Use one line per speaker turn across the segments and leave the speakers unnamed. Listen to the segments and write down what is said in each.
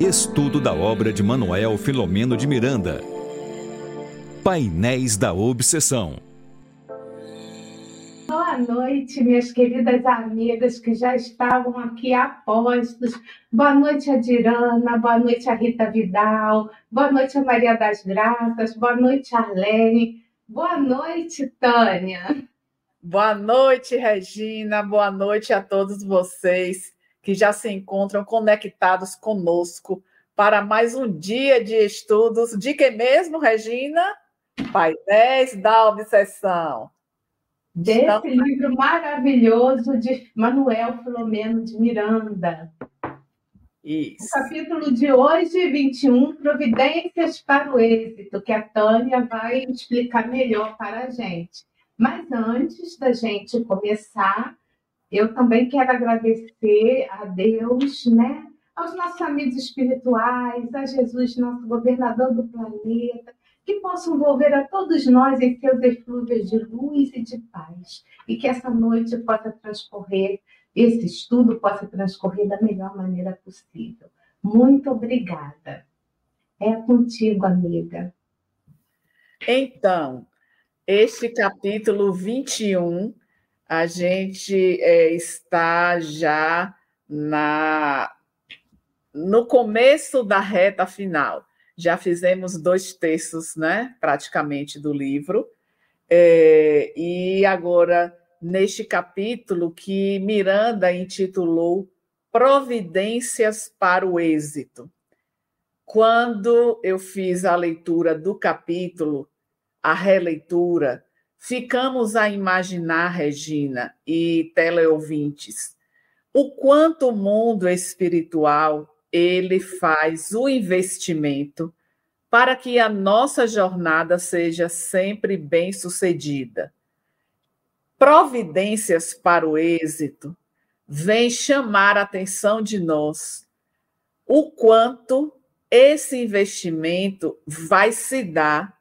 Estudo da obra de Manuel Filomeno de Miranda. Painéis da Obsessão.
Boa noite, minhas queridas amigas que já estavam aqui apostos. Boa noite, Adirana. Boa noite, a Rita Vidal. Boa noite, a Maria das Graças. Boa noite, Arlene. Boa noite, Tânia.
Boa noite, Regina. Boa noite a todos vocês que já se encontram conectados conosco para mais um dia de estudos de que mesmo, Regina? Painéis da Obsessão.
Desse então... livro maravilhoso de Manuel Filomeno de Miranda.
Isso.
O capítulo de hoje, 21, Providências para o Êxito, que a Tânia vai explicar melhor para a gente. Mas antes da gente começar, eu também quero agradecer a Deus, né? aos nossos amigos espirituais, a Jesus, nosso governador do planeta, que possam envolver a todos nós em seus eflúvios de luz e de paz. E que essa noite possa transcorrer, esse estudo possa transcorrer da melhor maneira possível. Muito obrigada. É contigo, amiga.
Então, este capítulo 21, a gente é, está já na no começo da reta final. Já fizemos dois terços, né, praticamente, do livro. É, e agora, neste capítulo que Miranda intitulou Providências para o Êxito. Quando eu fiz a leitura do capítulo, a releitura, ficamos a imaginar, Regina e teleouvintes, o quanto o mundo espiritual ele faz o investimento para que a nossa jornada seja sempre bem sucedida. Providências para o êxito vem chamar a atenção de nós o quanto esse investimento vai se dar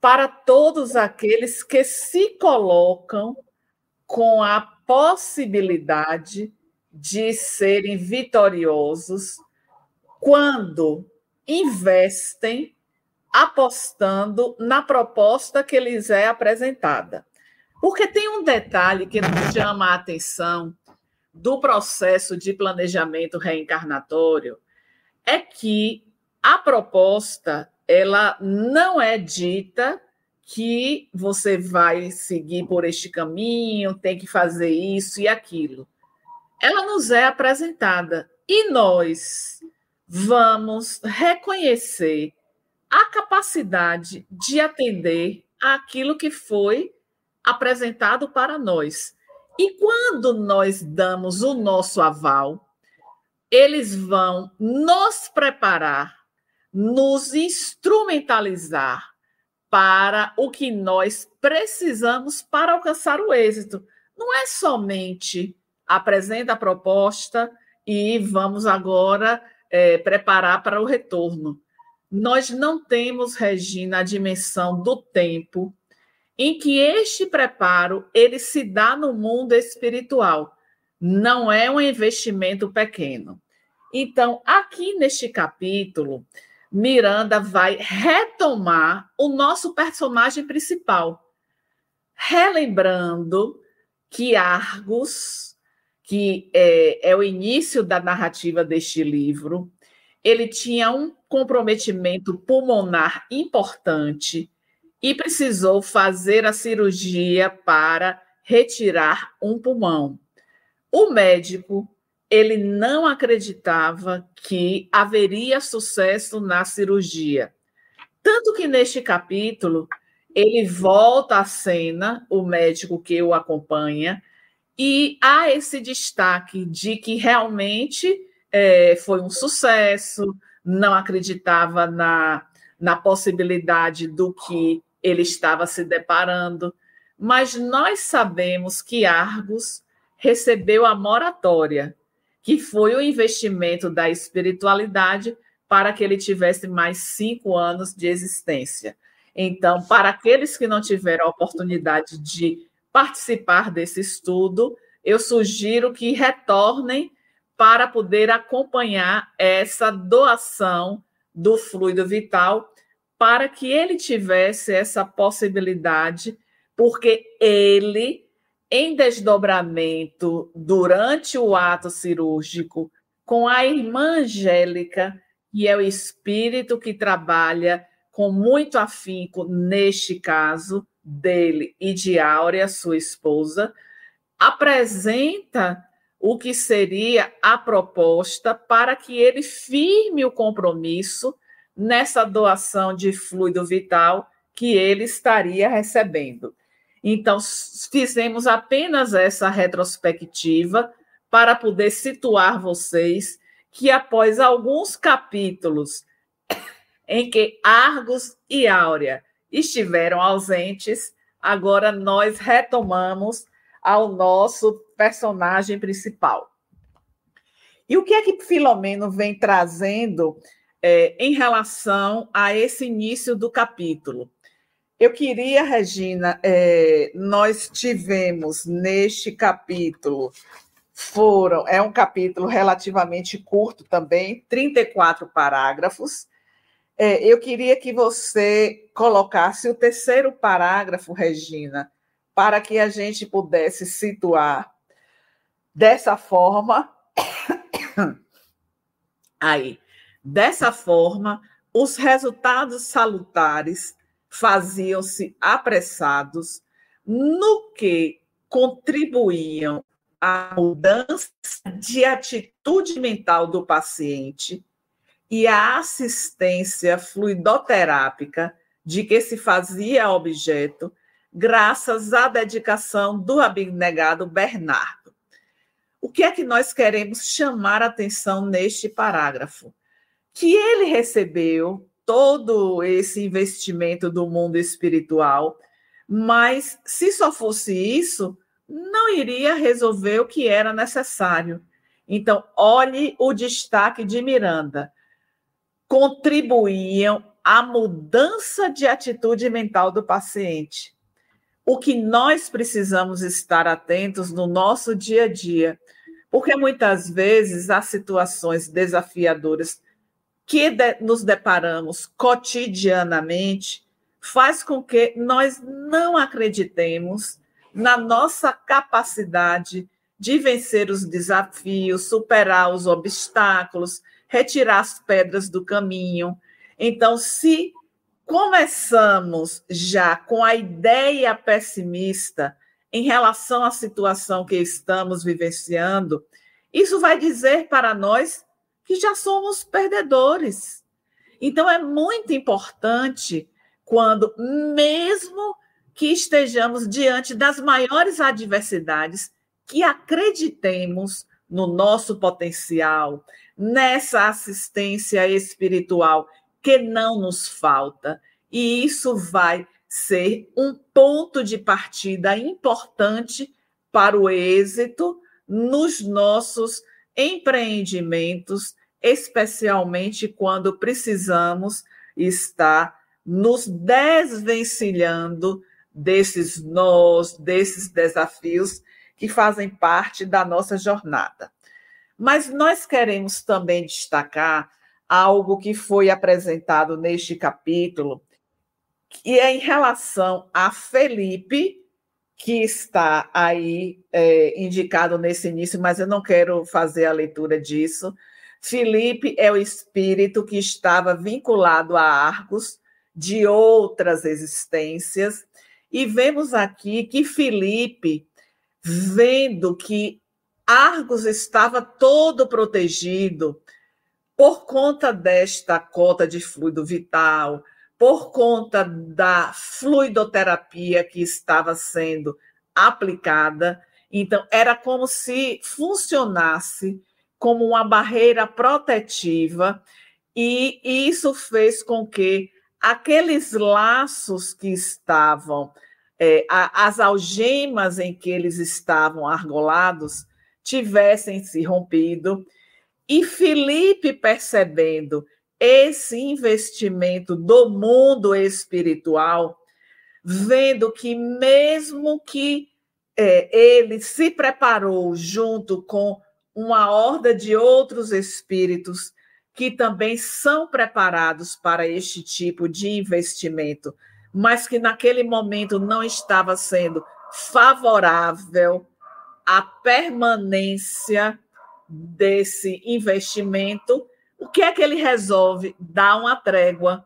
para todos aqueles que se colocam com a possibilidade de serem vitoriosos quando investem apostando na proposta que lhes é apresentada. Porque tem um detalhe que nos chama a atenção do processo de planejamento reencarnatório é que a proposta ela não é dita que você vai seguir por este caminho, tem que fazer isso e aquilo. Ela nos é apresentada e nós vamos reconhecer a capacidade de atender aquilo que foi apresentado para nós. E quando nós damos o nosso aval, eles vão nos preparar nos instrumentalizar para o que nós precisamos para alcançar o êxito. Não é somente apresenta a proposta e vamos agora é, preparar para o retorno. Nós não temos, Regina, a dimensão do tempo em que este preparo ele se dá no mundo espiritual. Não é um investimento pequeno. Então, aqui neste capítulo, Miranda vai retomar o nosso personagem principal, relembrando que Argos, que é, é o início da narrativa deste livro, ele tinha um comprometimento pulmonar importante e precisou fazer a cirurgia para retirar um pulmão. O médico ele não acreditava que haveria sucesso na cirurgia. Tanto que neste capítulo ele volta à cena, o médico que o acompanha, e há esse destaque de que realmente é, foi um sucesso, não acreditava na, na possibilidade do que ele estava se deparando, mas nós sabemos que Argos recebeu a moratória que foi o investimento da espiritualidade para que ele tivesse mais cinco anos de existência. Então, para aqueles que não tiveram a oportunidade de participar desse estudo, eu sugiro que retornem para poder acompanhar essa doação do fluido vital, para que ele tivesse essa possibilidade, porque ele, em desdobramento durante o ato cirúrgico, com a irmã Angélica, que é o espírito que trabalha com muito afinco neste caso dele e de Áurea, sua esposa, apresenta o que seria a proposta para que ele firme o compromisso nessa doação de fluido vital que ele estaria recebendo. Então, fizemos apenas essa retrospectiva para poder situar vocês que após alguns capítulos em que Argos e Áurea estiveram ausentes, agora nós retomamos ao nosso personagem principal. E o que é que Filomeno vem trazendo é, em relação a esse início do capítulo? Eu queria, Regina, é, nós tivemos neste capítulo, foram, é um capítulo relativamente curto também, 34 parágrafos. É, eu queria que você colocasse o terceiro parágrafo, Regina, para que a gente pudesse situar dessa forma. Aí, dessa forma, os resultados salutares faziam-se apressados, no que contribuíam à mudança de atitude mental do paciente e à assistência fluidoterápica de que se fazia objeto graças à dedicação do abnegado Bernardo. O que é que nós queremos chamar atenção neste parágrafo? Que ele recebeu todo esse investimento do mundo espiritual, mas se só fosse isso, não iria resolver o que era necessário. Então, olhe o destaque de Miranda. Contribuíam à mudança de atitude mental do paciente o que nós precisamos estar atentos no nosso dia a dia, porque muitas vezes há situações desafiadoras que nos deparamos cotidianamente faz com que nós não acreditemos na nossa capacidade de vencer os desafios, superar os obstáculos, retirar as pedras do caminho. Então, se começamos já com a ideia pessimista em relação à situação que estamos vivenciando, isso vai dizer para nós que já somos perdedores. Então, é muito importante quando, mesmo que estejamos diante das maiores adversidades, que acreditemos no nosso potencial, nessa assistência espiritual que não nos falta. E isso vai ser um ponto de partida importante para o êxito nos nossos empreendimentos, especialmente quando precisamos estar nos desvencilhando desses nós, desses desafios que fazem parte da nossa jornada. Mas nós queremos também destacar algo que foi apresentado neste capítulo, que é em relação a Felipe, que está aí é, indicado nesse início, mas eu não quero fazer a leitura disso. Felipe é o espírito que estava vinculado a Argos de outras existências, e vemos aqui que Felipe, vendo que Argos estava todo protegido, por conta desta cota de fluido vital, por conta da fluidoterapia que estava sendo aplicada, então era como se funcionasse como uma barreira protetiva, e isso fez com que aqueles laços que estavam, é, as algemas em que eles estavam argolados, tivessem se rompido. E Felipe, percebendo esse investimento do mundo espiritual, vendo que, mesmo que é, ele se preparou junto com uma horda de outros espíritos que também são preparados para este tipo de investimento, mas que naquele momento não estava sendo favorável à permanência desse investimento. O que é que ele resolve? Dar uma trégua.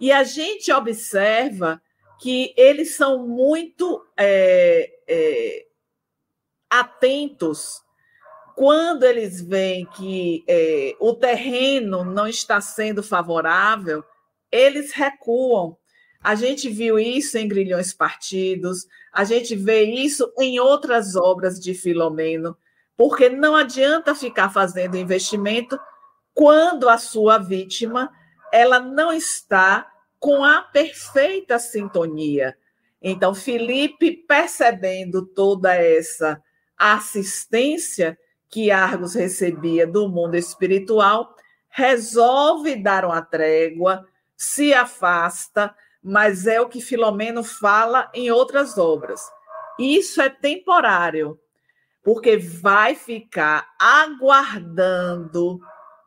E a gente observa que eles são muito é, é, atentos quando eles veem que é, o terreno não está sendo favorável, eles recuam. A gente viu isso em Grilhões Partidos, a gente vê isso em outras obras de Filomeno, porque não adianta ficar fazendo investimento quando a sua vítima ela não está com a perfeita sintonia. Então, Felipe, percebendo toda essa assistência, que Argos recebia do mundo espiritual, resolve dar uma trégua, se afasta, mas é o que Filomeno fala em outras obras. Isso é temporário, porque vai ficar aguardando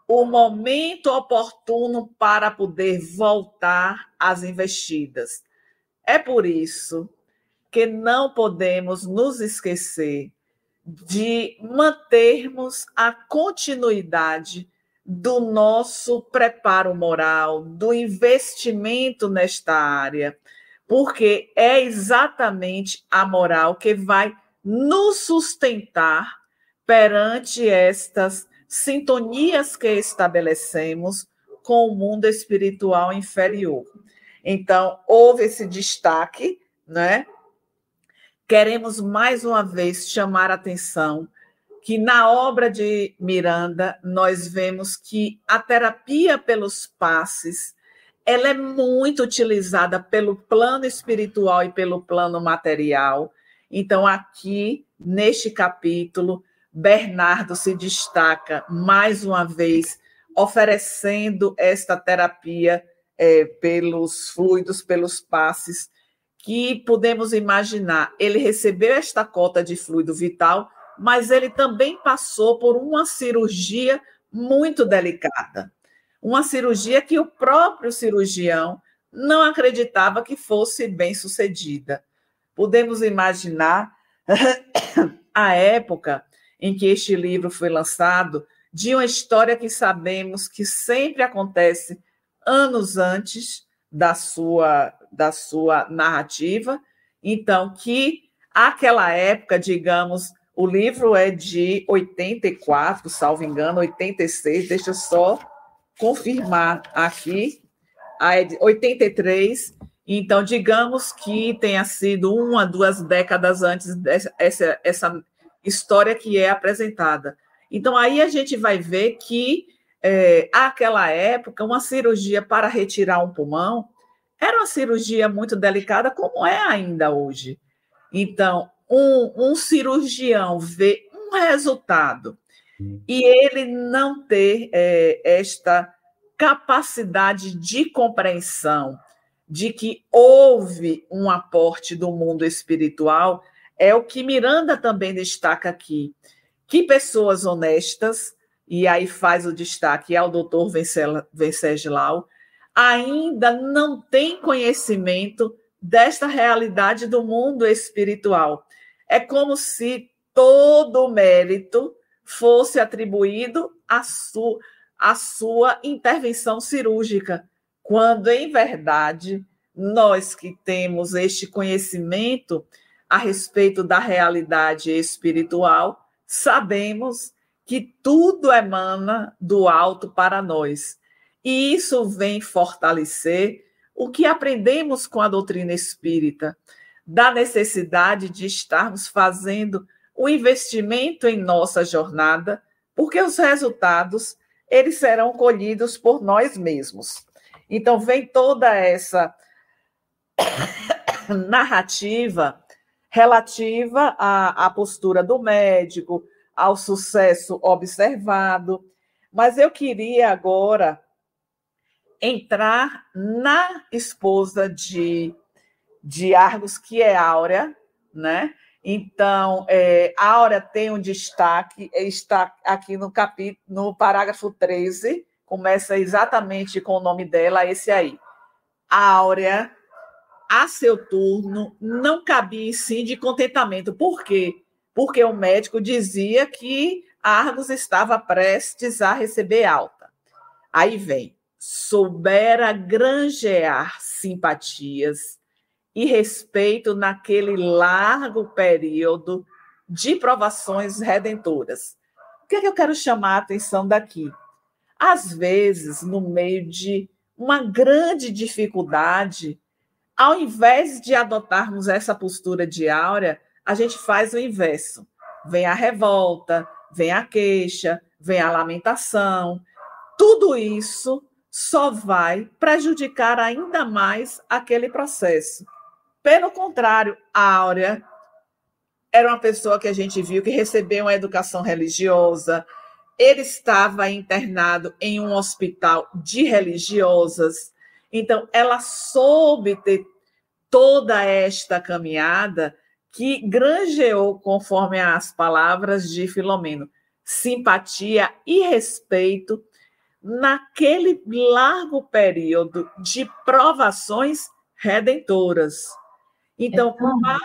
o momento oportuno para poder voltar às investidas. É por isso que não podemos nos esquecer de mantermos a continuidade do nosso preparo moral, do investimento nesta área, porque é exatamente a moral que vai nos sustentar perante estas sintonias que estabelecemos com o mundo espiritual inferior. Então, houve esse destaque, né? queremos mais uma vez chamar a atenção que na obra de Miranda nós vemos que a terapia pelos passes ela é muito utilizada pelo plano espiritual e pelo plano material. Então aqui neste capítulo Bernardo se destaca mais uma vez oferecendo esta terapia é, pelos fluidos, pelos passes que podemos imaginar, ele recebeu esta cota de fluido vital, mas ele também passou por uma cirurgia muito delicada. Uma cirurgia que o próprio cirurgião não acreditava que fosse bem sucedida. Podemos imaginar a época em que este livro foi lançado, de uma história que sabemos que sempre acontece anos antes da sua, da sua narrativa. Então, que aquela época, digamos, o livro é de 84, salvo engano, 86, deixa eu só confirmar aqui, ah, é de 83. Então, digamos que tenha sido uma, duas décadas antes dessa essa, essa história que é apresentada. Então, aí a gente vai ver que é, época, uma cirurgia para retirar um pulmão era uma cirurgia muito delicada, como é ainda hoje. Então, um, um cirurgião vê um resultado e ele não ter é, esta capacidade de compreensão de que houve um aporte do mundo espiritual, é o que Miranda também destaca aqui. Que pessoas honestas e aí faz o destaque ao doutor Venceslau, ainda não tem conhecimento desta realidade do mundo espiritual. É como se todo o mérito fosse atribuído à à sua intervenção cirúrgica, quando, em verdade, nós que temos este conhecimento a respeito da realidade espiritual, sabemos que tudo emana do alto para nós. E isso vem fortalecer o que aprendemos com a doutrina espírita, da necessidade de estarmos fazendo o investimento em nossa jornada, porque os resultados eles serão colhidos por nós mesmos. Então vem toda essa narrativa relativa à, à postura do médico, ao sucesso observado. Mas eu queria agora entrar na esposa de, de Argos, que é Áurea, né? Então, é, Áurea tem um destaque, está aqui no capítulo, no parágrafo 13, começa exatamente com o nome dela, esse aí. Áurea, a seu turno, não cabia em si de contentamento. Por quê? Porque o médico dizia que Argos estava prestes a receber alta. Aí vem, soubera granjear simpatias e respeito naquele largo período de provações redentoras. O que, é que eu quero chamar a atenção daqui? Às vezes, no meio de uma grande dificuldade, ao invés de adotarmos essa postura de áurea, a gente faz o inverso. Vem a revolta, vem a queixa, vem a lamentação. Tudo isso só vai prejudicar ainda mais aquele processo. Pelo contrário, Áurea era uma pessoa que a gente viu que recebeu uma educação religiosa, ele estava internado em um hospital de religiosas, então ela soube ter toda esta caminhada que granjeou, conforme as palavras de Filomeno, simpatia e respeito naquele largo período de provações redentoras. Então, então mas...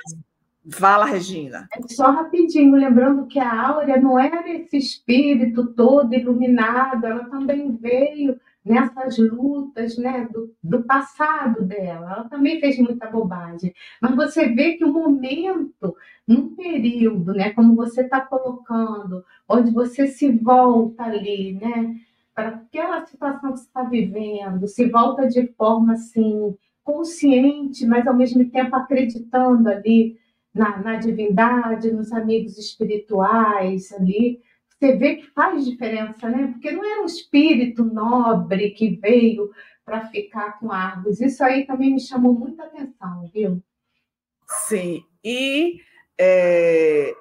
fala, Regina.
É só rapidinho, lembrando que a Áurea não era esse espírito todo iluminado, ela também veio nessas lutas né, do, do passado dela. Ela também fez muita bobagem. Mas você vê que o momento, num período, né, como você está colocando, onde você se volta ali, né, para aquela situação que você está vivendo, se volta de forma assim consciente, mas ao mesmo tempo acreditando ali na, na divindade, nos amigos espirituais ali, você vê que faz diferença, né? Porque não era um espírito nobre que veio para ficar com árvores. Isso aí também me chamou muita atenção, viu?
Sim, e é,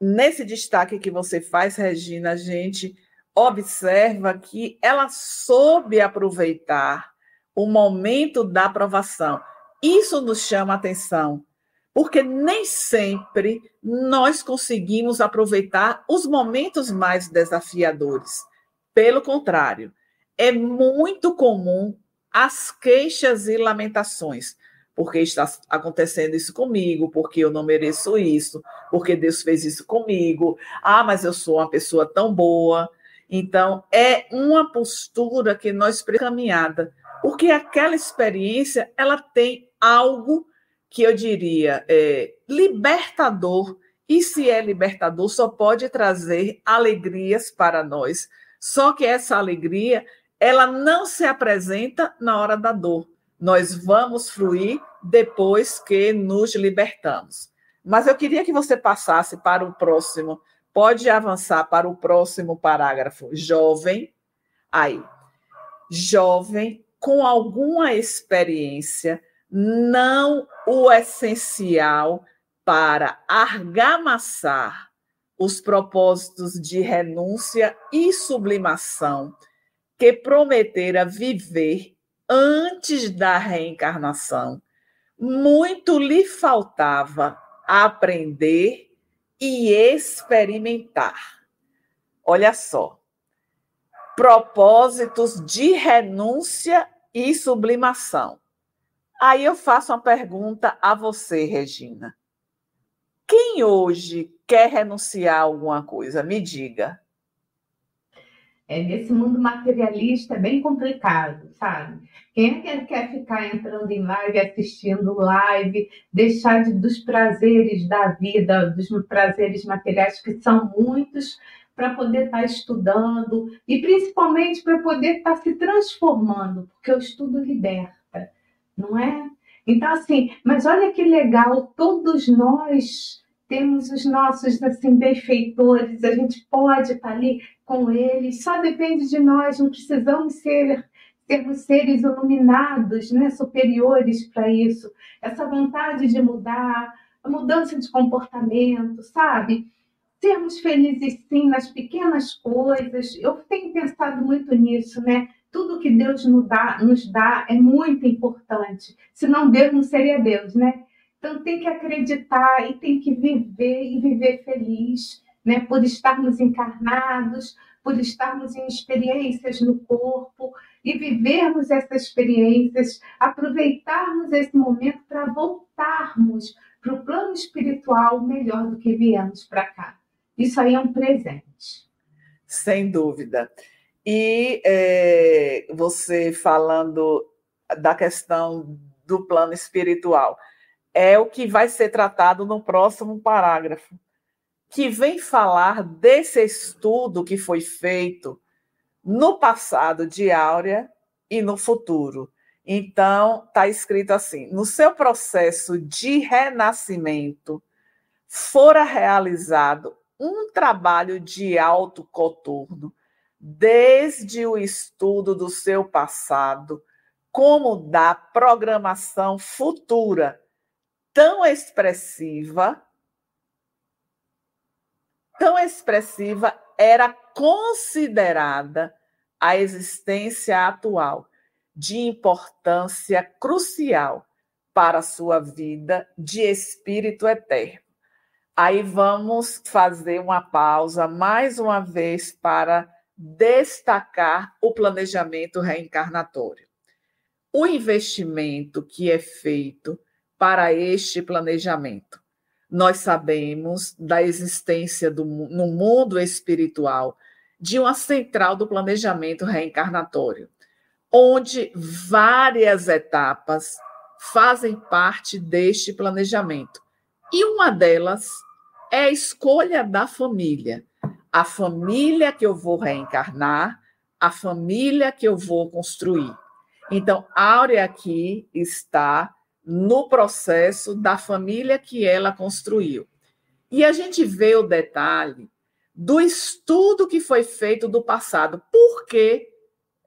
nesse destaque que você faz, Regina, a gente observa que ela soube aproveitar o momento da aprovação. Isso nos chama atenção, porque nem sempre nós conseguimos aproveitar os momentos mais desafiadores. Pelo contrário, é muito comum as queixas e lamentações. Porque está acontecendo isso comigo, porque eu não mereço isso, porque Deus fez isso comigo. Ah, mas eu sou uma pessoa tão boa. Então, é uma postura que nós caminhada porque aquela experiência ela tem algo que eu diria é, libertador. E se é libertador, só pode trazer alegrias para nós. Só que essa alegria, ela não se apresenta na hora da dor. Nós vamos fluir depois que nos libertamos. Mas eu queria que você passasse para o próximo. Pode avançar para o próximo parágrafo. Jovem. Aí. Jovem com alguma experiência, não o essencial para argamassar os propósitos de renúncia e sublimação que prometera viver antes da reencarnação, muito lhe faltava aprender e experimentar. Olha só, propósitos de renúncia e sublimação. Aí eu faço uma pergunta a você, Regina. Quem hoje quer renunciar a alguma coisa? Me diga.
É, nesse mundo materialista é bem complicado, sabe? Quem é que quer ficar entrando em live, assistindo live, deixar de, dos prazeres da vida, dos prazeres materiais, que são muitos, para poder estar tá estudando e principalmente para poder estar tá se transformando, porque o estudo liberta, não é? Então, assim, mas olha que legal, todos nós temos os nossos assim, benfeitores, a gente pode estar ali com eles, só depende de nós, não precisamos ser sermos seres iluminados, né, superiores para isso. Essa vontade de mudar, a mudança de comportamento, sabe? sermos felizes sim nas pequenas coisas. Eu tenho pensado muito nisso, né? Tudo que Deus nos dá, nos dá é muito importante. Senão Deus não seria Deus, né? Então tem que acreditar e tem que viver e viver feliz, né? Por estarmos encarnados, por estarmos em experiências no corpo e vivermos essas experiências, aproveitarmos esse momento para voltarmos para o plano espiritual melhor do que viemos para cá. Isso aí é um presente.
Sem dúvida. E é, você falando da questão do plano espiritual, é o que vai ser tratado no próximo parágrafo, que vem falar desse estudo que foi feito no passado de Áurea e no futuro. Então, está escrito assim: no seu processo de renascimento, fora realizado um trabalho de autocoturno, desde o estudo do seu passado, como da programação futura, tão expressiva, tão expressiva era considerada a existência atual de importância crucial para a sua vida de espírito eterno. Aí vamos fazer uma pausa mais uma vez para destacar o planejamento reencarnatório. O investimento que é feito para este planejamento. Nós sabemos da existência do, no mundo espiritual de uma central do planejamento reencarnatório, onde várias etapas fazem parte deste planejamento. E uma delas é a escolha da família. A família que eu vou reencarnar, a família que eu vou construir. Então, Áurea aqui está no processo da família que ela construiu. E a gente vê o detalhe do estudo que foi feito do passado. Por que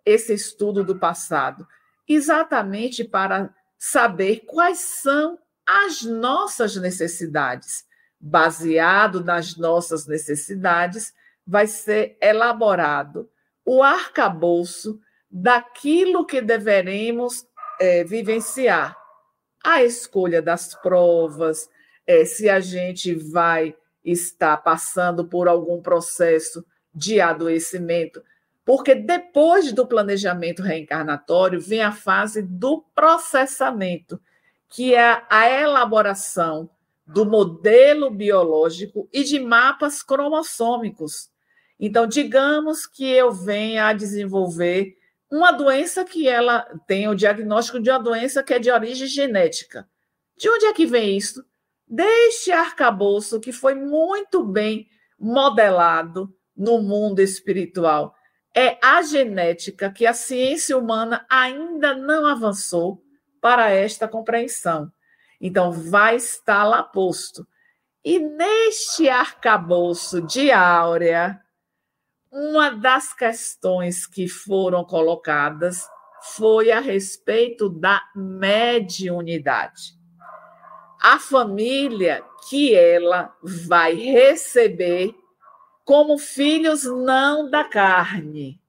esse estudo do passado? Exatamente para saber quais são as nossas necessidades baseado nas nossas necessidades, vai ser elaborado o arcabouço daquilo que deveremos é, vivenciar. A escolha das provas, é, se a gente vai estar passando por algum processo de adoecimento, porque depois do planejamento reencarnatório vem a fase do processamento, que é a elaboração do modelo biológico e de mapas cromossômicos. Então, digamos que eu venha a desenvolver uma doença que ela tem o diagnóstico de uma doença que é de origem genética. De onde é que vem isso? Deste arcabouço que foi muito bem modelado no mundo espiritual. É a genética que a ciência humana ainda não avançou para esta compreensão. Então, vai estar lá posto. E neste arcabouço de Áurea, uma das questões que foram colocadas foi a respeito da mediunidade. A família que ela vai receber como filhos não da carne.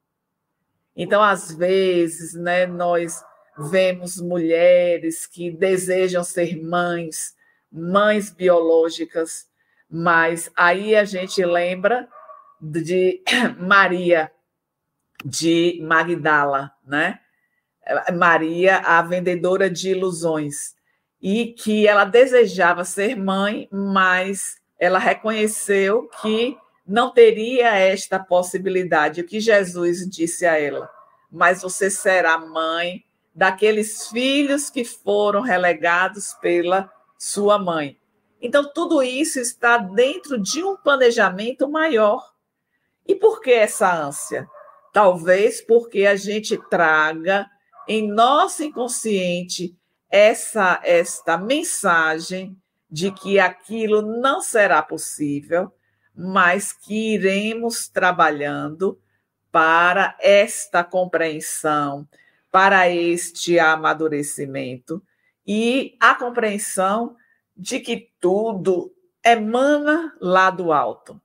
Então, às vezes, né, nós vemos mulheres que desejam ser mães, mães biológicas, mas aí a gente lembra de Maria de Magdala, né? Maria, a vendedora de ilusões, e que ela desejava ser mãe, mas ela reconheceu que não teria esta possibilidade. O que Jesus disse a ela: Mas você será mãe daqueles filhos que foram relegados pela sua mãe. Então, tudo isso está dentro de um planejamento maior. E por que essa ânsia? Talvez porque a gente traga em nosso inconsciente essa esta mensagem de que aquilo não será possível, mas que iremos trabalhando para esta compreensão, para este amadurecimento e a compreensão de que tudo emana lá do alto.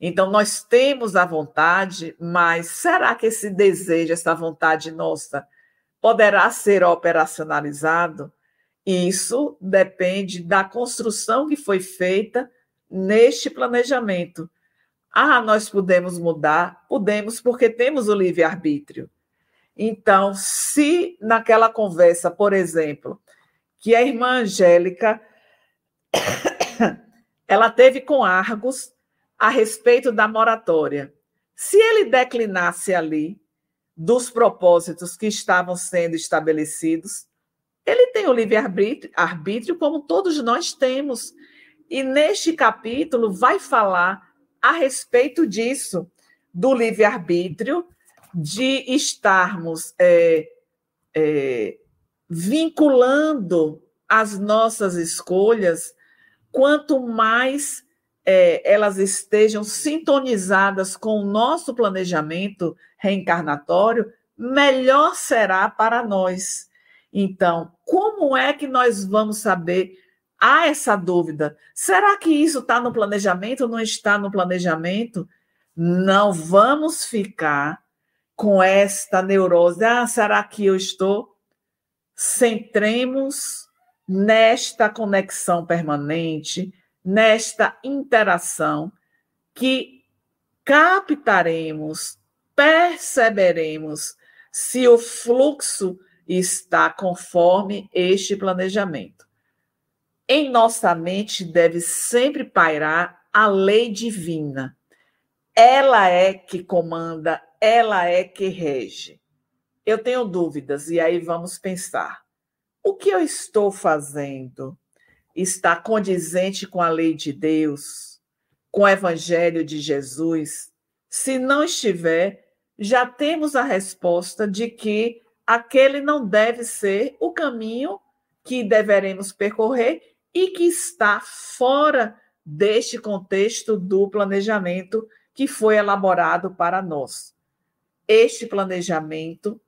Então, nós temos a vontade, mas será que esse desejo, essa vontade nossa, poderá ser operacionalizado? Isso depende da construção que foi feita neste planejamento. Ah, nós podemos mudar? Podemos, porque temos o livre-arbítrio. Então, se naquela conversa, por exemplo, que a irmã Angélica ela teve com Argos a respeito da moratória. Se ele declinasse ali dos propósitos que estavam sendo estabelecidos, ele tem o livre-arbítrio, como todos nós temos. E neste capítulo vai falar a respeito disso, do livre-arbítrio, de estarmos é, é, vinculando as nossas escolhas, quanto mais é, elas estejam sintonizadas com o nosso planejamento reencarnatório, melhor será para nós. Então, como é que nós vamos saber? Há essa dúvida. Será que isso está no planejamento ou não está no planejamento? Não vamos ficar com esta neurose. Ah, será que eu estou? Centremos nesta conexão permanente, nesta interação, que captaremos, perceberemos se o fluxo está conforme este planejamento. Em nossa mente deve sempre pairar a lei divina. Ela é que comanda, ela é que rege. Eu tenho dúvidas, e aí vamos pensar. O que eu estou fazendo está condizente com a lei de Deus, com o evangelho de Jesus? Se não estiver, já temos a resposta de que aquele não deve ser o caminho que deveremos percorrer e que está fora deste contexto do planejamento que foi elaborado para nós. Este planejamento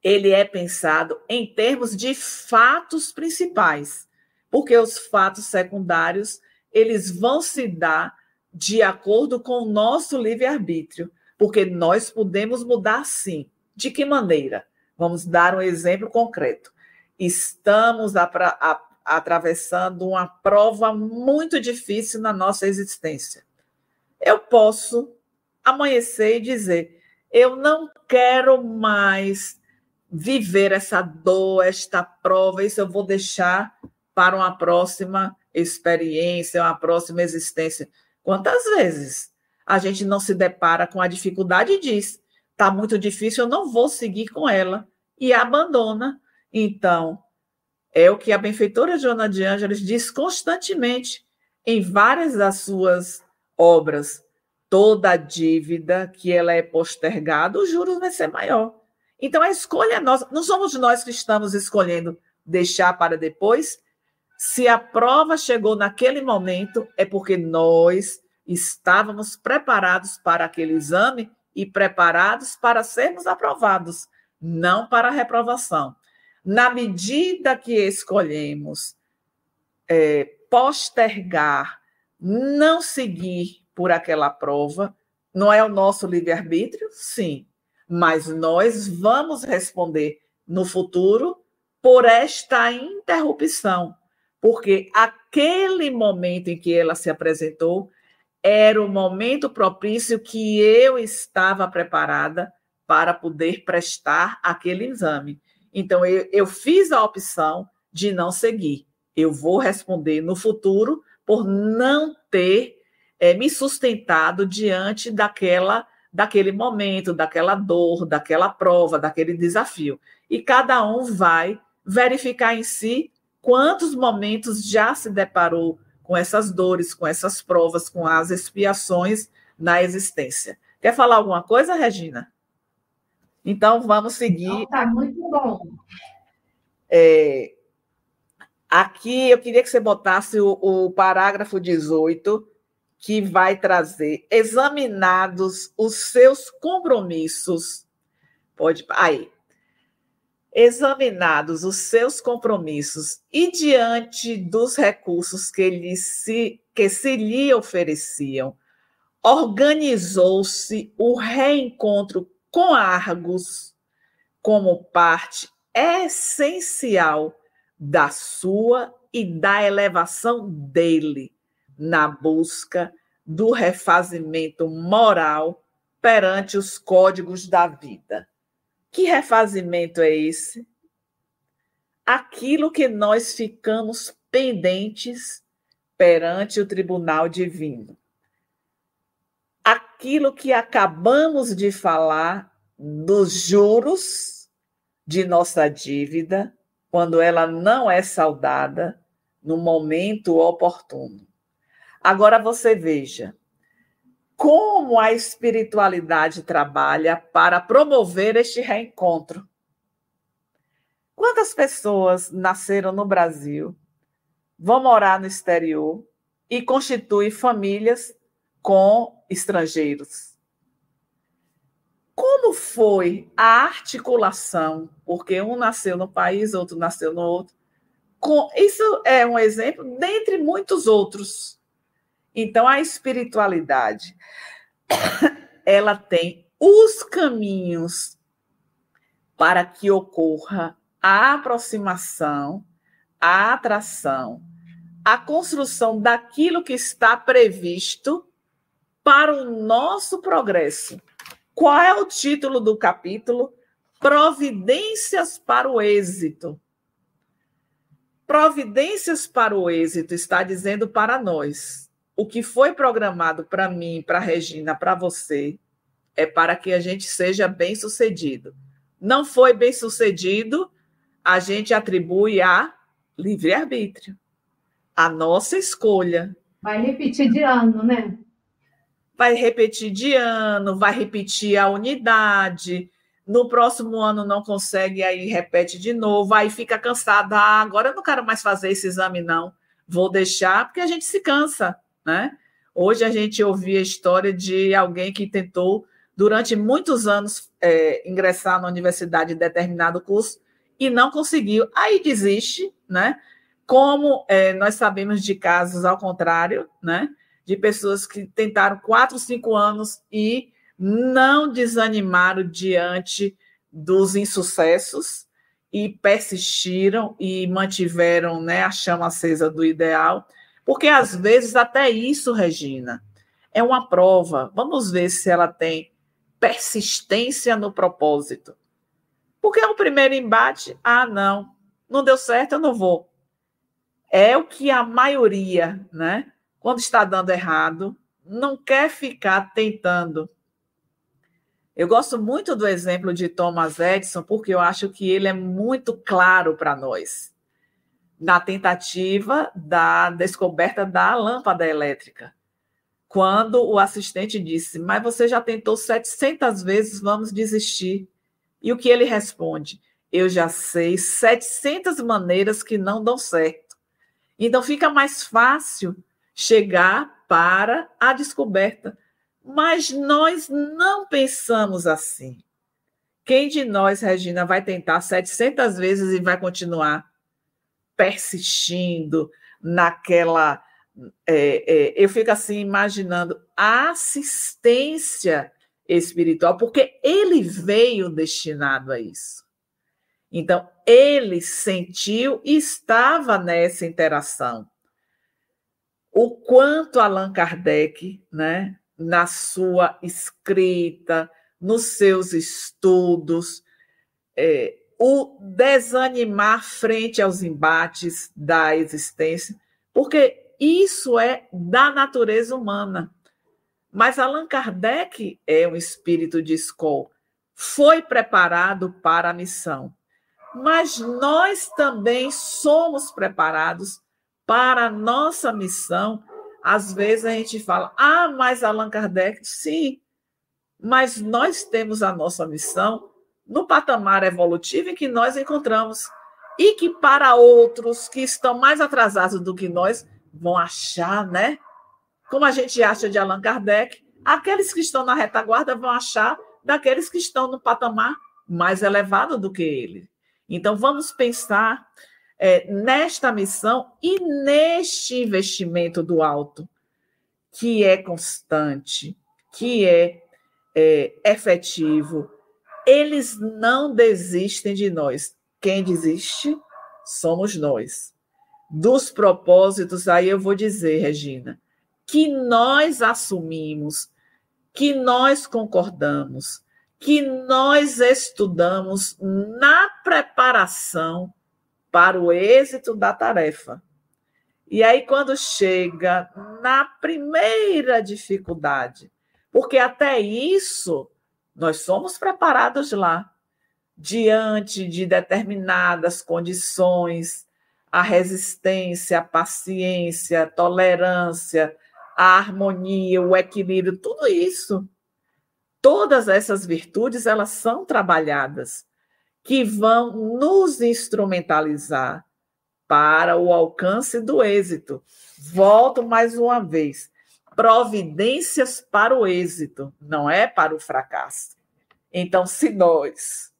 ele é pensado em termos de fatos principais, porque os fatos secundários eles vão se dar de acordo com o nosso livre-arbítrio, porque nós podemos mudar sim, de que maneira? Vamos dar um exemplo concreto. Estamos a, a, atravessando uma prova muito difícil na nossa existência. Eu posso amanhecer e dizer: eu não quero mais viver essa dor, esta prova, isso eu vou deixar para uma próxima experiência, uma próxima existência. Quantas vezes a gente não se depara com a dificuldade e diz: está muito difícil, eu não vou seguir com ela, e abandona. Então, é o que a benfeitora Joana de Ângeles diz constantemente em várias das suas obras. Toda dívida que ela é postergada, os juros vai ser maior. Então, a escolha é nossa. Não somos nós que estamos escolhendo deixar para depois. Se a prova chegou naquele momento, é porque nós estávamos preparados para aquele exame e preparados para sermos aprovados, não para a reprovação. Na medida que escolhemos é, postergar, não seguir por aquela prova, não é o nosso livre-arbítrio? Sim, mas nós vamos responder no futuro por esta interrupção, porque aquele momento em que ela se apresentou era o momento propício que eu estava preparada para poder prestar aquele exame. Então, eu, eu fiz a opção de não seguir. Eu vou responder no futuro por não ter é, me sustentado diante daquela daquele momento, daquela dor, daquela prova, daquele desafio. E cada um vai verificar em si quantos momentos já se deparou com essas dores, com essas provas, com as expiações na existência. Quer falar alguma coisa, Regina? Então, vamos seguir.
Está muito bom.
É, aqui eu queria que você botasse o, o parágrafo 18, que vai trazer examinados os seus compromissos. Pode. Aí examinados os seus compromissos e diante dos recursos que, lhe se, que se lhe ofereciam, organizou-se o reencontro com Argos como parte essencial da sua e da elevação dele na busca do refazimento moral perante os códigos da vida. Que refazimento é esse? Aquilo que nós ficamos pendentes perante o tribunal divino. Aquilo que acabamos de falar dos juros de nossa dívida, quando ela não é saudada no momento oportuno. Agora você veja como a espiritualidade trabalha para promover este reencontro. Quantas pessoas nasceram no Brasil, vão morar no exterior e constituem famílias com estrangeiros? Como foi a articulação? Porque um nasceu no país, outro nasceu no outro. Isso é um exemplo dentre muitos outros então, a espiritualidade, ela tem os caminhos para que ocorra a aproximação, a atração, a construção daquilo que está previsto para o nosso progresso. Qual é o título do capítulo? Providências para o êxito. Providências para o êxito está dizendo para nós o que foi programado para mim, para Regina, para você, é para que a gente seja bem sucedido. Não foi bem sucedido, a gente atribui a livre-arbítrio, a nossa escolha.
Vai repetir de ano, né?
Vai repetir de ano, vai repetir a unidade. No próximo ano não consegue, aí repete de novo, aí fica cansada. Ah, agora eu não quero mais fazer esse exame, não. Vou deixar, porque a gente se cansa né? Hoje a gente ouvia a história de alguém que tentou, durante muitos anos, é, ingressar na universidade em determinado curso e não conseguiu. Aí desiste, né? Como é, nós sabemos de casos ao contrário, né? De pessoas que tentaram quatro, cinco anos e não desanimaram diante dos insucessos e persistiram e mantiveram né, a chama acesa do ideal porque às vezes até isso, Regina, é uma prova. Vamos ver se ela tem persistência no propósito. Porque é o primeiro embate, ah, não, não deu certo, eu não vou. É o que a maioria, né, quando está dando errado, não quer ficar tentando. Eu gosto muito do exemplo de Thomas Edison, porque eu acho que ele é muito claro para nós na tentativa da descoberta da lâmpada elétrica. Quando o assistente disse: Mas você já tentou 700 vezes, vamos desistir. E o que ele responde? Eu já sei 700 maneiras que não dão certo. Então fica mais fácil chegar para a descoberta. Mas nós não pensamos assim. Quem de nós, Regina, vai tentar 700 vezes e vai continuar? Persistindo naquela. É, é, eu fico assim imaginando a assistência espiritual, porque ele veio destinado a isso. Então, ele sentiu e estava nessa interação. O quanto Allan Kardec, né, na sua escrita, nos seus estudos, é, o desanimar frente aos embates da existência, porque isso é da natureza humana. Mas Allan Kardec é um espírito de escola, foi preparado para a missão. Mas nós também somos preparados para a nossa missão. Às vezes a gente fala, ah, mas Allan Kardec, sim, mas nós temos a nossa missão no patamar evolutivo em que nós encontramos. E que para outros que estão mais atrasados do que nós vão achar, né? Como a gente acha de Allan Kardec, aqueles que estão na retaguarda vão achar daqueles que estão no patamar mais elevado do que ele. Então, vamos pensar é, nesta missão e neste investimento do alto, que é constante, que é, é efetivo, eles não desistem de nós. Quem desiste somos nós. Dos propósitos, aí eu vou dizer, Regina, que nós assumimos, que nós concordamos, que nós estudamos na preparação para o êxito da tarefa. E aí, quando chega na primeira dificuldade, porque até isso nós somos preparados lá, diante de determinadas condições, a resistência, a paciência, a tolerância, a harmonia, o equilíbrio, tudo isso. Todas essas virtudes, elas são trabalhadas, que vão nos instrumentalizar para o alcance do êxito. Volto mais uma vez. Providências para o êxito, não é para o fracasso. Então, se nós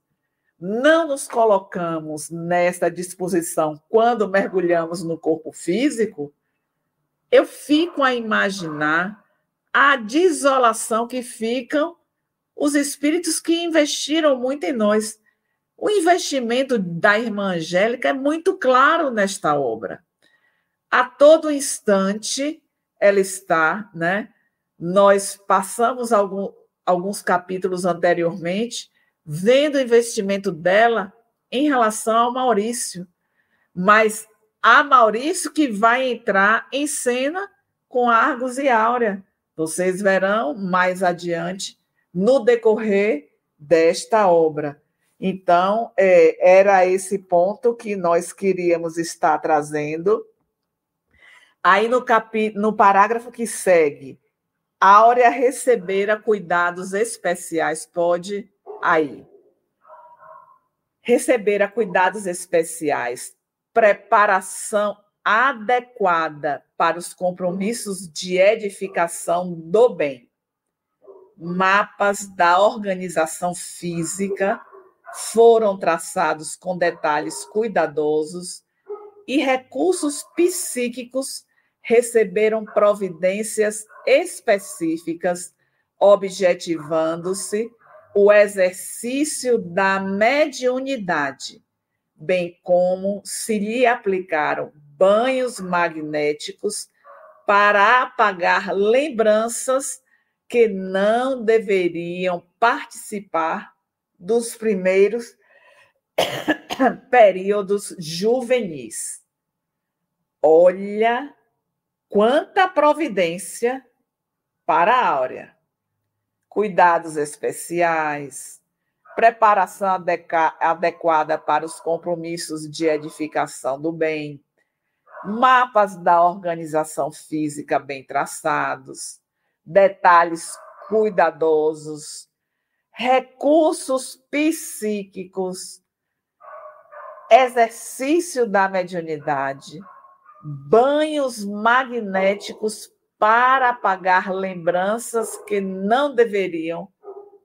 não nos colocamos nessa disposição quando mergulhamos no corpo físico, eu fico a imaginar a desolação que ficam os espíritos que investiram muito em nós. O investimento da irmã Angélica é muito claro nesta obra. A todo instante ela está, né? Nós passamos algum, alguns capítulos anteriormente vendo o investimento dela em relação ao Maurício, mas a Maurício que vai entrar em cena com Argos e Áurea. Vocês verão mais adiante no decorrer desta obra. Então, é, era esse ponto que nós queríamos estar trazendo. Aí, no, capi, no parágrafo que segue, Áurea recebera cuidados especiais. Pode aí. Recebera cuidados especiais, preparação adequada para os compromissos de edificação do bem, mapas da organização física foram traçados com detalhes cuidadosos e recursos psíquicos receberam providências específicas, objetivando-se o exercício da mediunidade, bem como se lhe aplicaram banhos magnéticos para apagar lembranças que não deveriam participar dos primeiros períodos juvenis. Olha quanta providência para a Áurea. Cuidados especiais, preparação adequada para os compromissos de edificação do bem, mapas da organização física bem traçados, detalhes cuidadosos, recursos psíquicos, exercício da mediunidade, banhos magnéticos para apagar lembranças que não deveriam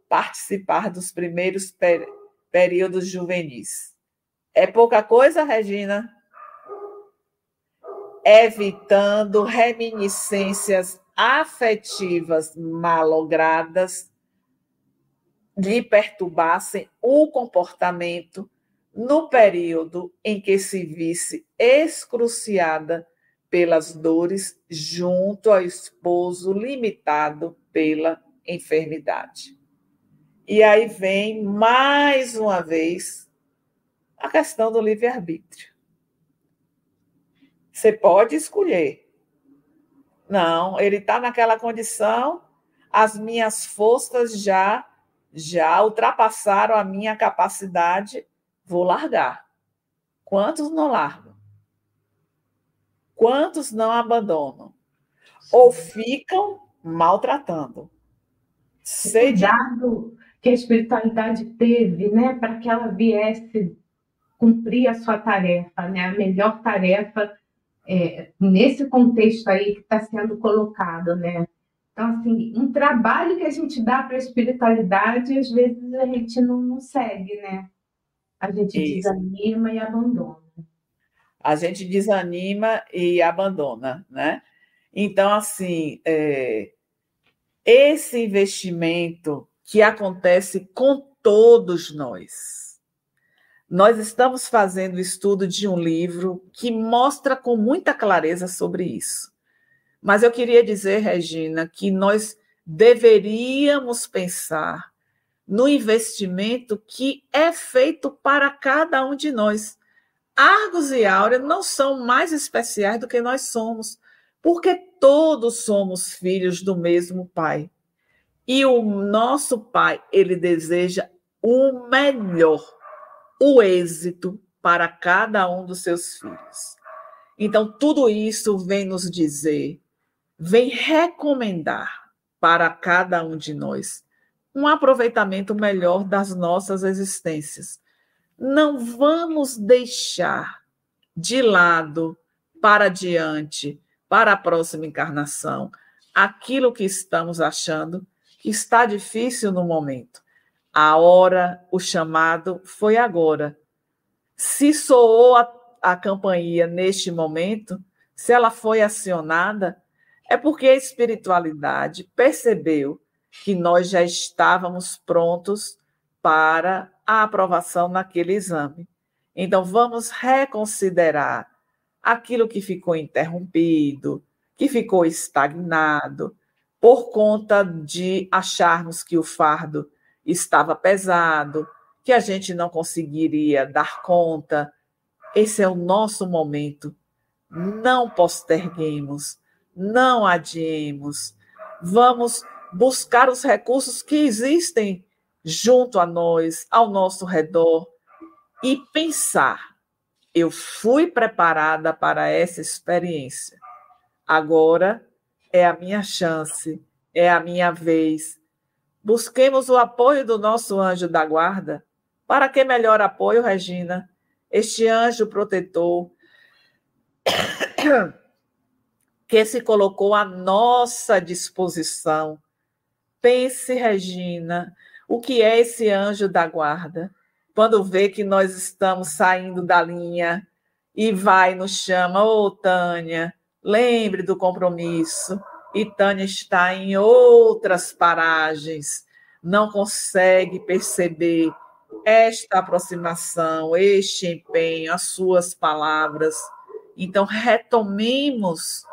participar dos primeiros períodos juvenis. É pouca coisa, Regina? Evitando reminiscências afetivas malogradas lhe perturbassem o comportamento no período em que se visse excruciada pelas dores junto ao esposo limitado pela enfermidade. E aí vem mais uma vez a questão do livre-arbítrio. Você pode escolher. Não, ele está naquela condição, as minhas forças já já ultrapassaram a minha capacidade, vou largar. Quantos não largam? Quantos não abandonam? Ou ficam maltratando?
Sei Cuidado que a espiritualidade teve, né, para que ela viesse cumprir a sua tarefa, né, a melhor tarefa é, nesse contexto aí que está sendo colocado, né? Então, assim, um trabalho que a gente dá para a espiritualidade, às vezes a gente não, não segue, né? A gente Isso. desanima e abandona.
A gente desanima e abandona, né? Então, assim, é, esse investimento que acontece com todos nós, Nós estamos fazendo o estudo de um livro que mostra com muita clareza sobre isso. Mas eu queria dizer, Regina, que nós deveríamos pensar no investimento que é feito para cada um de nós. Argos e Áurea não são mais especiais do que nós somos, porque todos somos filhos do mesmo Pai. E o nosso Pai, ele deseja o melhor, o êxito para cada um dos seus filhos. Então, tudo isso vem nos dizer vem recomendar para cada um de nós um aproveitamento melhor das nossas existências. Não vamos deixar de lado para diante, para a próxima encarnação, aquilo que estamos achando que está difícil no momento. A hora, o chamado foi agora. Se soou a, a campainha neste momento, se ela foi acionada, é porque a espiritualidade percebeu que nós já estávamos prontos para a aprovação naquele exame. Então, vamos reconsiderar aquilo que ficou interrompido, que ficou estagnado, por conta de acharmos que o fardo estava pesado, que a gente não conseguiria dar conta. Esse é o nosso momento. Não posterguemos não adiemos. Vamos buscar os recursos que existem junto a nós, ao nosso redor, e pensar: eu fui preparada para essa experiência. Agora é a minha chance, é a minha vez. Busquemos o apoio do nosso anjo da guarda. Para que melhor apoio, Regina? Este anjo protetor que se colocou à nossa disposição. Pense, Regina, o que é esse anjo da guarda? Quando vê que nós estamos saindo da linha e vai nos chama, ô oh, Tânia, lembre do compromisso. E Tânia está em outras paragens, não consegue perceber esta aproximação, este empenho, as suas palavras. Então, retomemos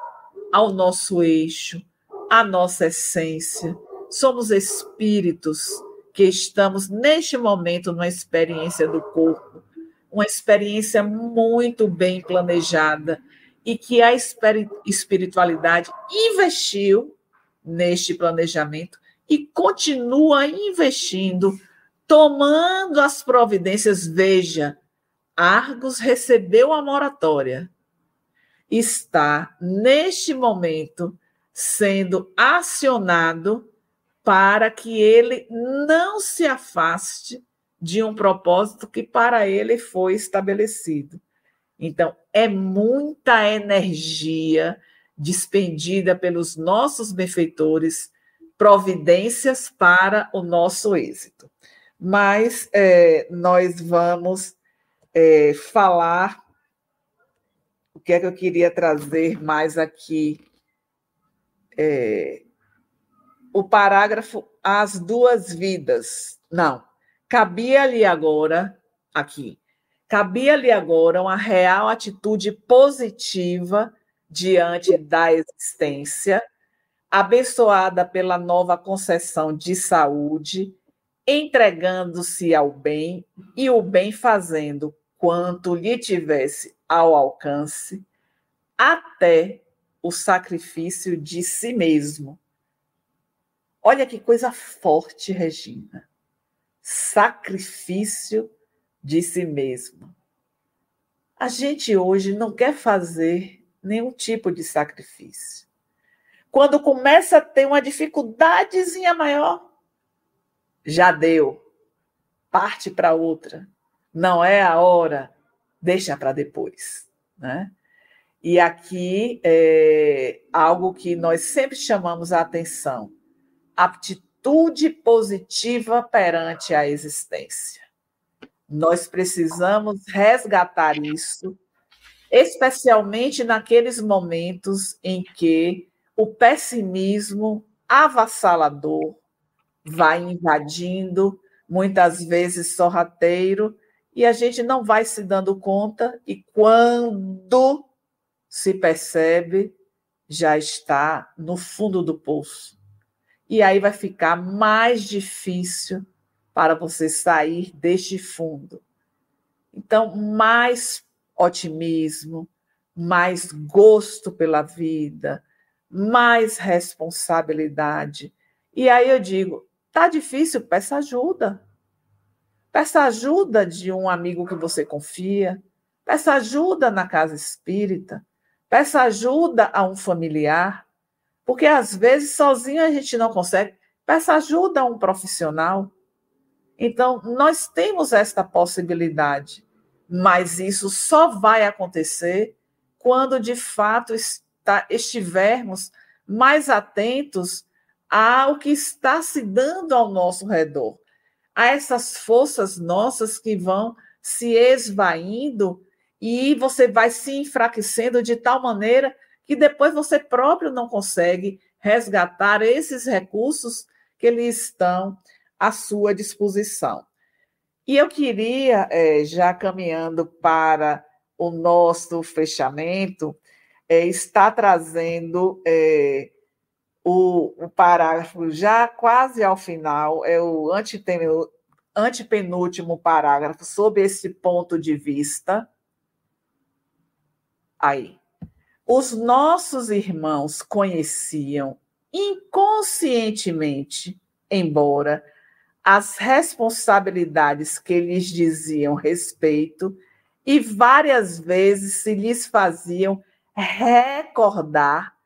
ao nosso eixo, à nossa essência. Somos espíritos que estamos neste momento numa experiência do corpo, uma experiência muito bem planejada e que a espiritualidade investiu neste planejamento e continua investindo, tomando as providências. Veja, Argos recebeu a moratória está, neste momento, sendo acionado para que ele não se afaste de um propósito que para ele foi estabelecido. Então, é muita energia despendida pelos nossos benfeitores, providências para o nosso êxito. Mas é, nós vamos é, falar o que é que eu queria trazer mais aqui? É, o parágrafo As Duas Vidas. Não, cabia-lhe agora, aqui, cabia-lhe agora uma real atitude positiva diante da existência, abençoada pela nova concessão de saúde, entregando-se ao bem e o bem fazendo quanto lhe tivesse ao alcance até o sacrifício de si mesmo. Olha que coisa forte, Regina. Sacrifício de si mesmo. A gente hoje não quer fazer nenhum tipo de sacrifício. Quando começa a ter uma dificuldadezinha maior, já deu. Parte para outra. Não é a hora deixa para depois, né? E aqui é algo que nós sempre chamamos a atenção: aptitude positiva perante a existência. Nós precisamos resgatar isso, especialmente naqueles momentos em que o pessimismo avassalador vai invadindo, muitas vezes sorrateiro, e a gente não vai se dando conta, e quando se percebe, já está no fundo do poço. E aí vai ficar mais difícil para você sair deste fundo. Então, mais otimismo, mais gosto pela vida, mais responsabilidade. E aí eu digo, tá difícil, peça ajuda. Peça ajuda de um amigo que você confia, peça ajuda na casa espírita, peça ajuda a um familiar, porque às vezes sozinho a gente não consegue. Peça ajuda a um profissional. Então, nós temos esta possibilidade, mas isso só vai acontecer quando de fato está, estivermos mais atentos ao que está se dando ao nosso redor, a essas forças nossas que vão se esvaindo e você vai se enfraquecendo de tal maneira que depois você próprio não consegue resgatar esses recursos que eles estão à sua disposição. E eu queria, é, já caminhando para o nosso fechamento, é, estar trazendo é, o, parágrafo já quase ao final, é o antepenúltimo parágrafo, sob esse ponto de vista. Aí. Os nossos irmãos conheciam inconscientemente, embora as responsabilidades que lhes diziam respeito e várias vezes se lhes faziam recordar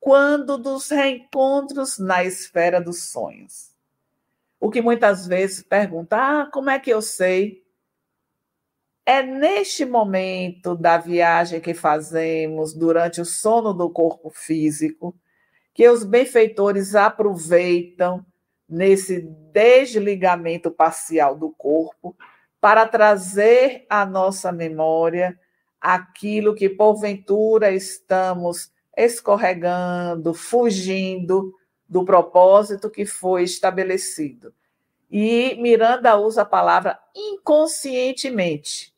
quando dos reencontros na esfera dos sonhos. O que muitas vezes pergunta: ah, como é que eu sei? É neste momento da viagem que fazemos durante o sono do corpo físico que os benfeitores aproveitam nesse desligamento parcial do corpo para trazer à nossa memória aquilo que porventura estamos escorregando, fugindo do propósito que foi estabelecido. E Miranda usa a palavra inconscientemente,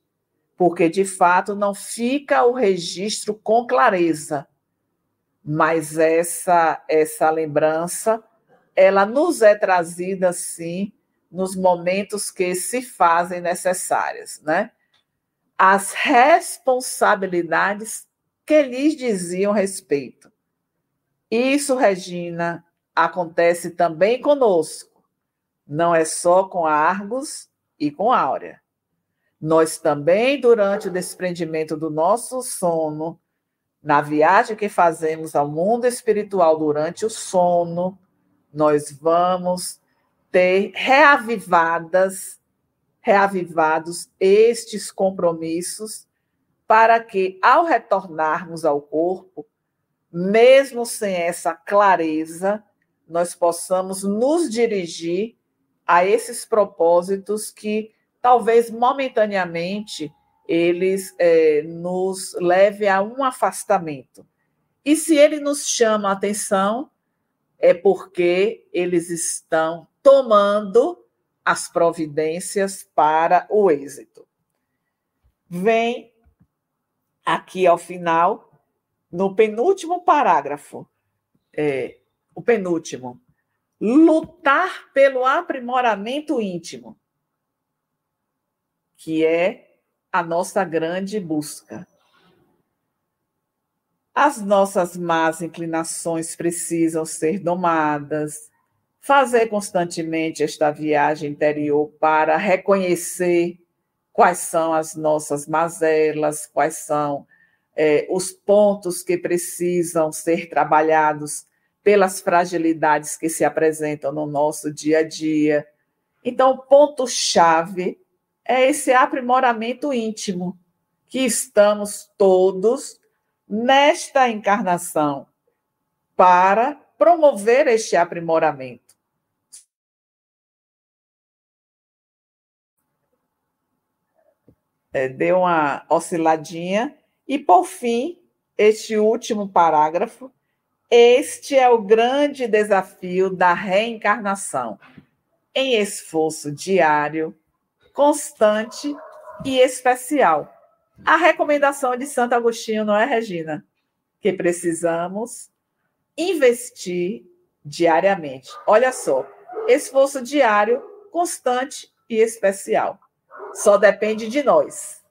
porque de fato não fica o registro com clareza, mas essa essa lembrança ela nos é trazida sim nos momentos que se fazem necessárias, né? As responsabilidades que lhes diziam respeito. Isso, Regina, acontece também conosco. Não é só com Argos e com Áurea. Nós também, durante o desprendimento do nosso sono, na viagem que fazemos ao mundo espiritual durante o sono, nós vamos ter reavivadas, reavivados estes compromissos para que, ao retornarmos ao corpo, mesmo sem essa clareza, nós possamos nos dirigir a esses propósitos que talvez momentaneamente eles é, nos leve a um afastamento. E se ele nos chama a atenção, é porque eles estão tomando as providências para o êxito. Vem aqui ao final, no penúltimo parágrafo, é, o penúltimo, lutar pelo aprimoramento íntimo, que é a nossa grande busca. As nossas más inclinações precisam ser domadas, fazer constantemente esta viagem interior para reconhecer quais são as nossas mazelas, quais são é, os pontos que precisam ser trabalhados pelas fragilidades que se apresentam no nosso dia a dia. Então, o ponto-chave é esse aprimoramento íntimo que estamos todos nesta encarnação para promover este aprimoramento. É, deu uma osciladinha. E, por fim, este último parágrafo. Este é o grande desafio da reencarnação, em esforço diário, constante e especial. A recomendação de Santo Agostinho, não é, Regina? Que precisamos investir diariamente. Olha só, esforço diário, constante e especial. Só depende de nós.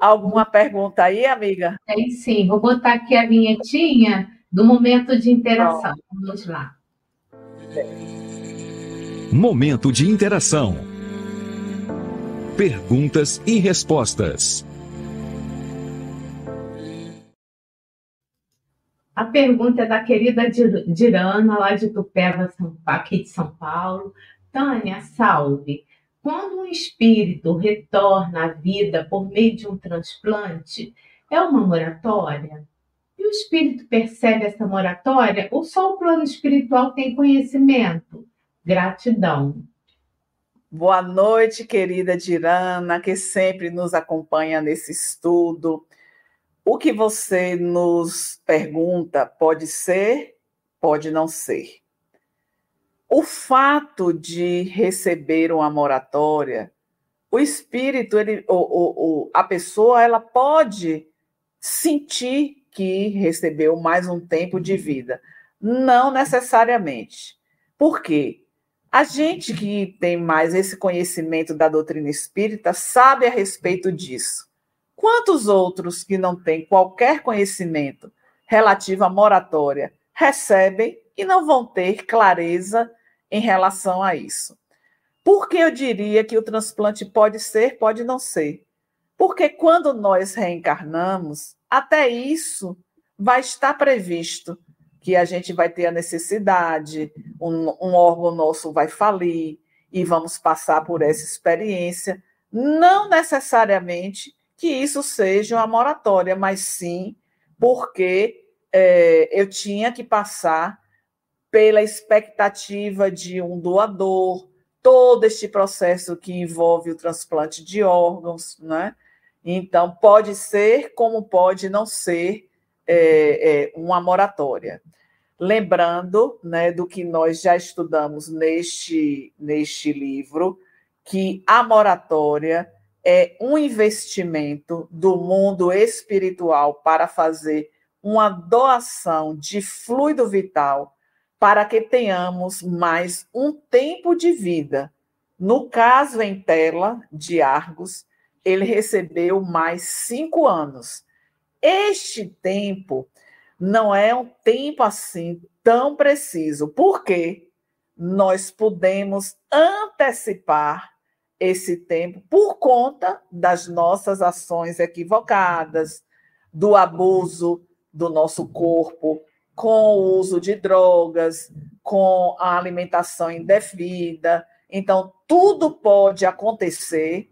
Alguma pergunta aí, amiga?
Tem sim. Vou botar aqui a vinhetinha do momento de interação. Vamos lá.
Momento de interação. Perguntas e respostas.
A pergunta é da querida Dirana, lá de Tupéva, aqui de São Paulo. Tânia, salve. Quando um espírito retorna à vida por meio de um transplante, é uma moratória? E o espírito percebe essa moratória ou só o plano espiritual tem conhecimento? Gratidão.
Boa noite, querida Dirana, que sempre nos acompanha nesse estudo. O que você nos pergunta pode ser, pode não ser. O fato de receber uma moratória, o espírito, ele, o, o, o, a pessoa, ela pode sentir que recebeu mais um tempo de vida. Não necessariamente. Por quê? A gente que tem mais esse conhecimento da doutrina espírita sabe a respeito disso. Quantos outros que não têm qualquer conhecimento relativo à moratória recebem e não vão ter clareza em relação a isso. Por que eu diria que o transplante pode ser, pode não ser? Porque quando nós reencarnamos, até isso vai estar previsto que a gente vai ter a necessidade, um, um órgão nosso vai falir e vamos passar por essa experiência. Não necessariamente que isso seja uma moratória, mas sim porque é, eu tinha que passar pela expectativa de um doador, todo este processo que envolve o transplante de órgãos, né? Então, pode ser, como pode não ser, é, é, uma moratória. Lembrando né, do que nós já estudamos neste, neste livro, que a moratória é um investimento do mundo espiritual para fazer uma doação de fluido vital para que tenhamos mais um tempo de vida. No caso em tela de Argos, ele recebeu mais cinco anos. Este tempo não é um tempo assim tão preciso, porque nós podemos antecipar esse tempo por conta das nossas ações equivocadas, do abuso do nosso corpo, com o uso de drogas, com a alimentação indevida. Então, tudo pode acontecer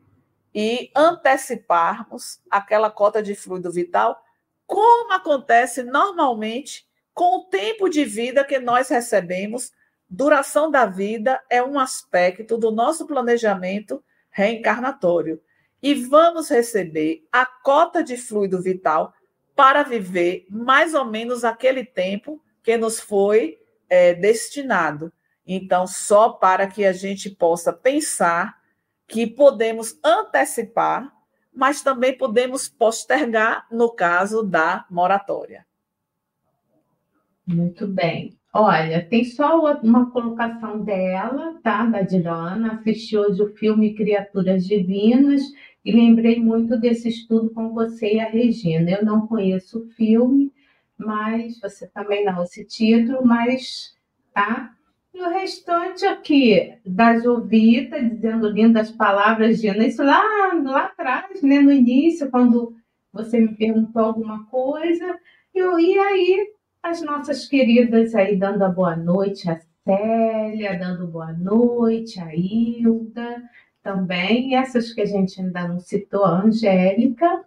e anteciparmos aquela cota de fluido vital, como acontece normalmente com o tempo de vida que nós recebemos. Duração da vida é um aspecto do nosso planejamento reencarnatório. E vamos receber a cota de fluido vital para viver mais ou menos aquele tempo que nos foi é, destinado. Então, só para que a gente possa pensar que podemos antecipar, mas também podemos postergar no caso da moratória.
Muito bem. Olha, tem só uma colocação dela, tá? Da Dilana. Assisti hoje o filme Criaturas Divinas e lembrei muito desse estudo com você e a Regina. Eu não conheço o filme, mas você também não esse título, mas tá. E o restante aqui, da Jovita, dizendo lindas palavras, Gina, isso lá, lá atrás, né, no início, quando você me perguntou alguma coisa, eu, e aí as nossas queridas aí dando a boa noite, a Célia, dando boa noite, a Hilda, também, essas que a gente ainda não citou, a Angélica.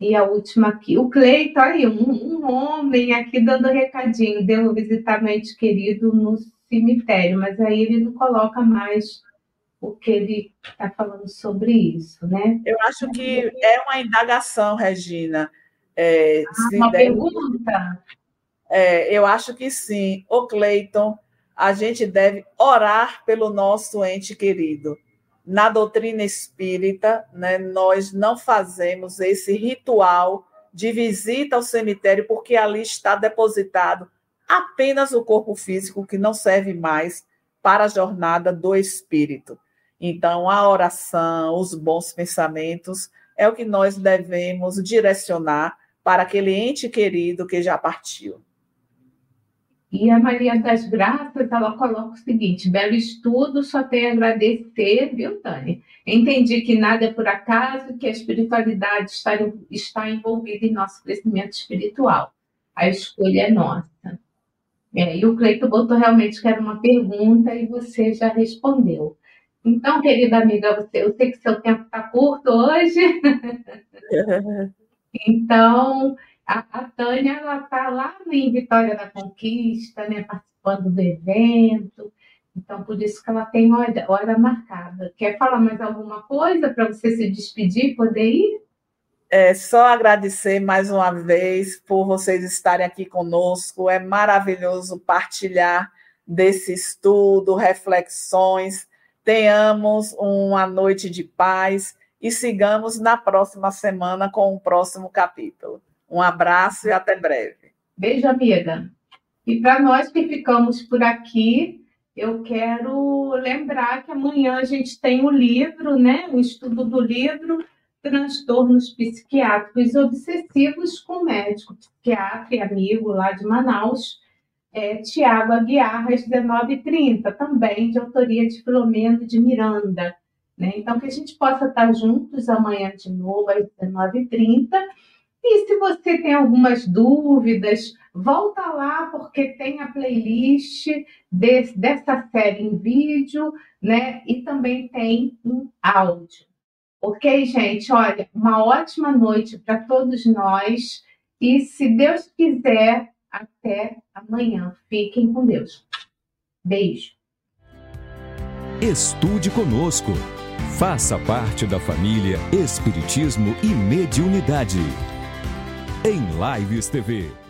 E a última aqui, o Cleiton, aí, um, um homem aqui dando recadinho, deu visitar meu ente querido no cemitério, mas aí ele não coloca mais o que ele está falando sobre isso, né?
Eu acho que é uma indagação, Regina.
É, ah, uma deve... pergunta?
É, eu acho que sim. O Cleiton, a gente deve orar pelo nosso ente querido. Na doutrina espírita, né, nós não fazemos esse ritual de visita ao cemitério, porque ali está depositado apenas o corpo físico, que não serve mais para a jornada do espírito. Então, a oração, os bons pensamentos, é o que nós devemos direcionar para aquele ente querido que já partiu.
E a Maria das Graças, ela coloca o seguinte: belo estudo, só tenho a agradecer, viu, Tânia? Entendi que nada é por acaso, que a espiritualidade está, está envolvida em nosso crescimento espiritual. A escolha é nossa. É, e o Cleito botou realmente que era uma pergunta e você já respondeu. Então, querida amiga, você, eu sei que seu tempo está curto hoje. então, a, a Tânia está lá em Vitória da Conquista, né, participando do evento. Então, por isso que ela tem hora, hora marcada. Quer falar mais alguma coisa para você se despedir poder ir?
É só agradecer mais uma vez por vocês estarem aqui conosco. É maravilhoso partilhar desse estudo, reflexões. Tenhamos uma noite de paz e sigamos na próxima semana com o próximo capítulo. Um abraço e até breve.
Beijo, amiga. E para nós que ficamos por aqui, eu quero lembrar que amanhã a gente tem o livro, né? O estudo do livro Transtornos Psiquiátricos Obsessivos com o médico psiquiatra e amigo lá de Manaus, é, Tiago Aguiar, às 19h30, também de autoria de Filomeno de Miranda. Né? Então, que a gente possa estar juntos amanhã de novo, às 19h30 e se você tem algumas dúvidas, volta lá porque tem a playlist dessa série em vídeo, né? E também tem em áudio. Ok, gente? Olha, uma ótima noite para todos nós. E se Deus quiser, até amanhã. Fiquem com Deus. Beijo.
Estude conosco. Faça parte da família Espiritismo e Mediunidade em Lives TV.